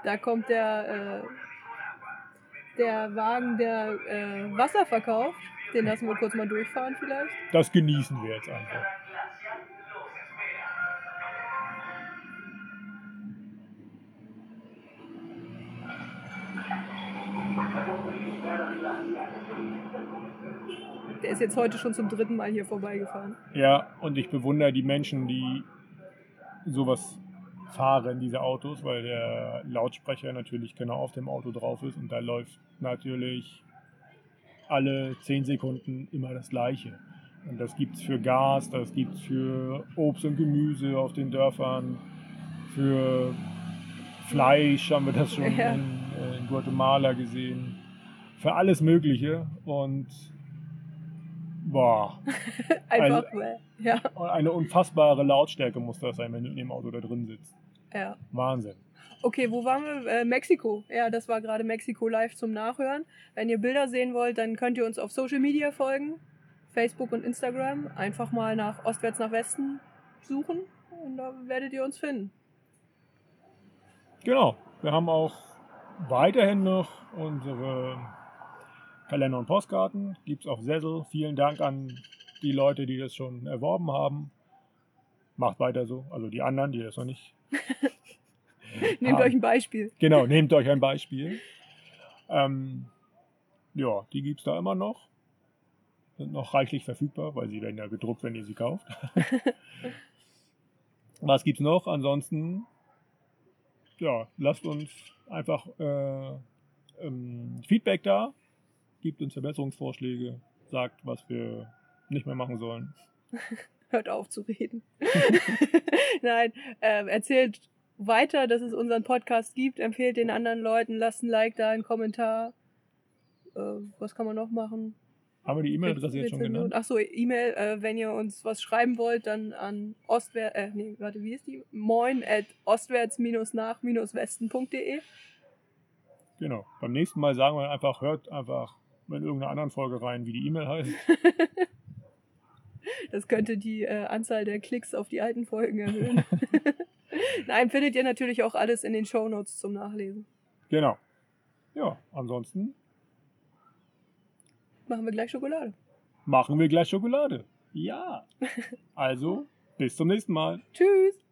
da kommt der, äh, der Wagen, der äh, Wasser verkauft. Den lassen wir kurz mal durchfahren vielleicht. Das genießen wir jetzt einfach. Der ist jetzt heute schon zum dritten Mal hier vorbeigefahren. Ja, und ich bewundere die Menschen, die sowas fahren, diese Autos, weil der Lautsprecher natürlich genau auf dem Auto drauf ist und da läuft natürlich alle 10 Sekunden immer das Gleiche. Und das gibt es für Gas, das gibt es für Obst und Gemüse auf den Dörfern, für Fleisch haben wir das schon Ja. in, in Guatemala gesehen, für alles Mögliche und boah, (laughs) Einfach, Also- weil- ja, eine unfassbare Lautstärke muss das sein, wenn du in dem Auto da drin sitzt. ja. Wahnsinn. Okay, wo waren wir? Äh, Mexiko. Ja, das war gerade Mexiko live zum Nachhören. Wenn ihr Bilder sehen wollt, dann könnt ihr uns auf Social Media folgen. Facebook und Instagram. Einfach mal nach Ostwärts nach Westen suchen und da werdet ihr uns finden. Genau. Wir haben auch weiterhin noch unsere Kalender und Postkarten. Gibt es auf Sessel. Vielen Dank an die Leute, die das schon erworben haben. Macht weiter so. Also die anderen, die das noch nicht. (laughs) Nehmt haben. euch ein Beispiel. Genau, nehmt euch ein Beispiel. Ähm, ja, die gibt es da immer noch. Sind noch reichlich verfügbar, weil sie werden ja gedruckt, wenn ihr sie kauft. (laughs) Was gibt's noch? Ansonsten, ja, lasst uns einfach äh, ähm, Feedback da, gibt uns Verbesserungsvorschläge, sagt, was wir nicht mehr machen sollen. (laughs) Hört auf zu reden. (laughs) Nein, ähm, erzählt weiter, dass es unseren Podcast gibt. Empfehlt den anderen Leuten. Lasst ein Like da, einen Kommentar. Äh, was kann man noch machen? Haben wir die E-Mail-Adresse jetzt schon genannt? Achso, E-Mail, äh, wenn ihr uns was schreiben wollt, dann an ostwärts, äh, nee, warte, wie ist die? Moin at ostwärts-nach-westen.de. Genau. Beim nächsten Mal sagen wir einfach, hört einfach in irgendeiner anderen Folge rein, wie die E-Mail heißt. (laughs) Das könnte die äh, Anzahl der Klicks auf die alten Folgen erhöhen. (laughs) Nein, findet ihr natürlich auch alles in den Shownotes zum Nachlesen. Genau. Ja, ansonsten Machen wir gleich Schokolade. machen wir gleich Schokolade. Ja. Also, bis zum nächsten Mal. Tschüss!